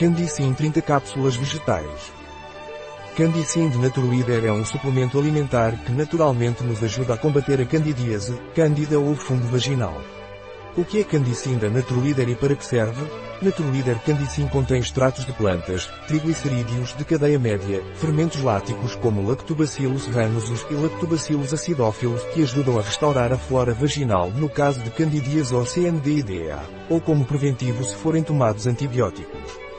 Candicin 30 cápsulas vegetais. Candicin de Naturleader é um suplemento alimentar que naturalmente nos ajuda a combater a candidíase, cândida ou fungo vaginal. O que é Candicin da Naturleader e para que serve? Naturleader Candicin contém extratos de plantas, triglicerídeos de cadeia média, fermentos láticos como Lactobacillus ranosus e Lactobacillus acidófilos que ajudam a restaurar a flora vaginal no caso de candidíase ou CNDIDA, ou como preventivo se forem tomados antibióticos.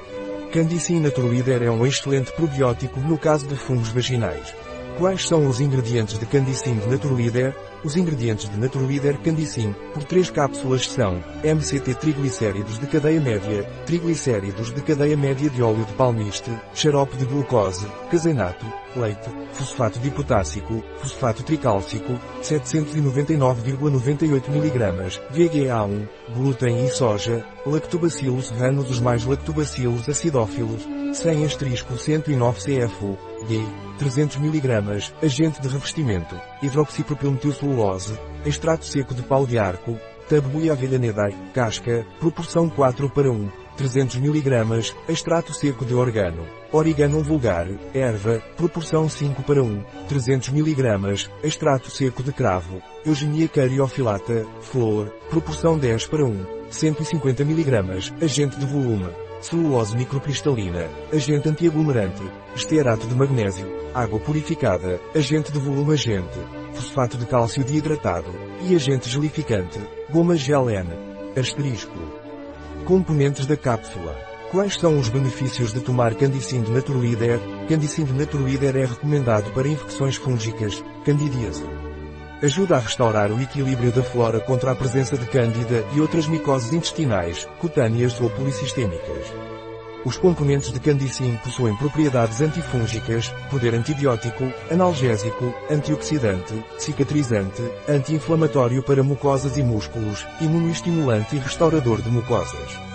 Candicin Naturleader é um excelente probiótico no caso de fungos vaginais. Quais são os ingredientes de Candicin de Naturleader? Os ingredientes de Naturleader Candicin, por 3 cápsulas são MCT triglicéridos de cadeia média, triglicéridos de cadeia média de óleo de palmiste, xarope de glucose, caseinato, leite, fosfato dipotássico, fosfato tricálcico, 799,98 mg, VGA1, glúten e soja, lactobacillus rano dos mais lactobacillus acidófilos, 100 asterisco 109 CFU, D, 300 mg, agente de revestimento, hidroxipropilmetilcelulose, extrato seco de pau de arco, tabuia avelhanedae, casca, proporção 4 para 1, 300 mg, extrato seco de organo, origano vulgar, erva, proporção 5 para 1, 300 mg, extrato seco de cravo, eugenia cariophyllata, flor, proporção 10 para 1, 150 mg, agente de volume celulose microcristalina, agente antiaglomerante, estearato de magnésio, água purificada, agente de volume agente, fosfato de cálcio desidratado, e agente gelificante, goma gel N. Asterisco. Componentes da cápsula. Quais são os benefícios de tomar Candicin de Naturleader? Candicin de Naturleader é recomendado para infecções fúngicas, candidíase. Ajuda a restaurar o equilíbrio da flora contra a presença de cândida e outras micoses intestinais, cutâneas ou polissistêmicas. Os componentes de Candicin possuem propriedades antifúngicas, poder antibiótico, analgésico, antioxidante, cicatrizante, anti-inflamatório para mucosas e músculos, imunoestimulante e restaurador de mucosas.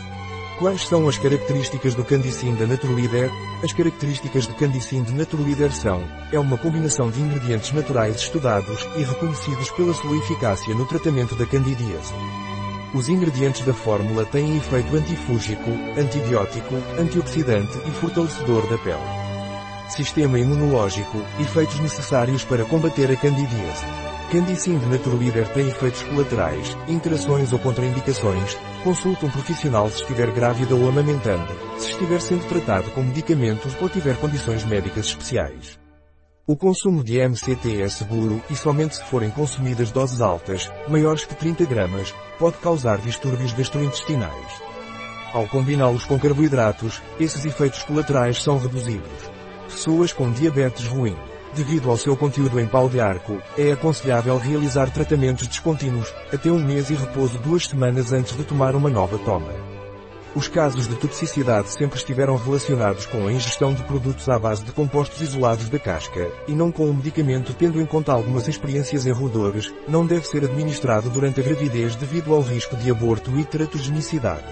Quais são as características do Candicin da Naturleader? As características de Candicin de Naturleader são, é uma combinação de ingredientes naturais estudados e reconhecidos pela sua eficácia no tratamento da candidíase. Os ingredientes da fórmula têm efeito antifúngico, antibiótico, antioxidante e fortalecedor da pele. Sistema imunológico, efeitos necessários para combater a candidíase. Candicin de Naturleader tem efeitos colaterais, interações ou contraindicações. Consulte um profissional se estiver grávida ou amamentando, se estiver sendo tratado com medicamentos ou tiver condições médicas especiais. O consumo de MCT é seguro e somente se forem consumidas doses altas, maiores que 30 gramas, pode causar distúrbios gastrointestinais. Ao combiná-los com carboidratos, esses efeitos colaterais são reduzidos. Pessoas com diabetes ruim Devido ao seu conteúdo em pau de arco, é aconselhável realizar tratamentos descontínuos, até um mês e repouso duas semanas antes de tomar uma nova toma. Os casos de toxicidade sempre estiveram relacionados com a ingestão de produtos à base de compostos isolados da casca, e não com o medicamento tendo em conta algumas experiências errodoras, não deve ser administrado durante a gravidez devido ao risco de aborto e teratogenicidade.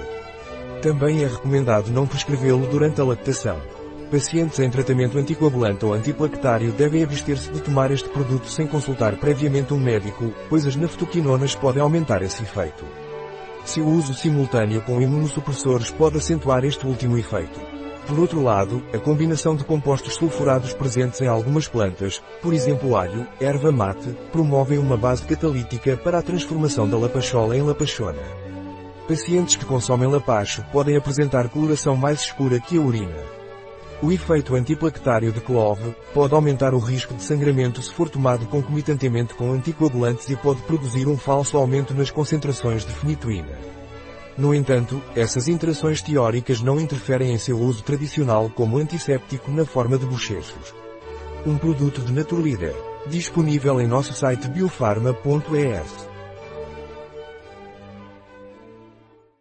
Também é recomendado não prescrevê-lo durante a lactação. Pacientes em tratamento anticoagulante ou antiplaquetário devem abster-se de tomar este produto sem consultar previamente um médico, pois as naftoquinonas podem aumentar esse efeito. Seu uso simultâneo com imunossupressores pode acentuar este último efeito. Por outro lado, a combinação de compostos sulfurados presentes em algumas plantas, por exemplo alho, erva mate, promovem uma base catalítica para a transformação da lapachola em lapachona. Pacientes que consomem lapacho podem apresentar coloração mais escura que a urina. O efeito antiplaquetário de clove pode aumentar o risco de sangramento se for tomado concomitantemente com anticoagulantes e pode produzir um falso aumento nas concentrações de fenitoína. No entanto, essas interações teóricas não interferem em seu uso tradicional como antisséptico na forma de bochechos. Um produto de Naturleader, disponível em nosso site biofarma.es.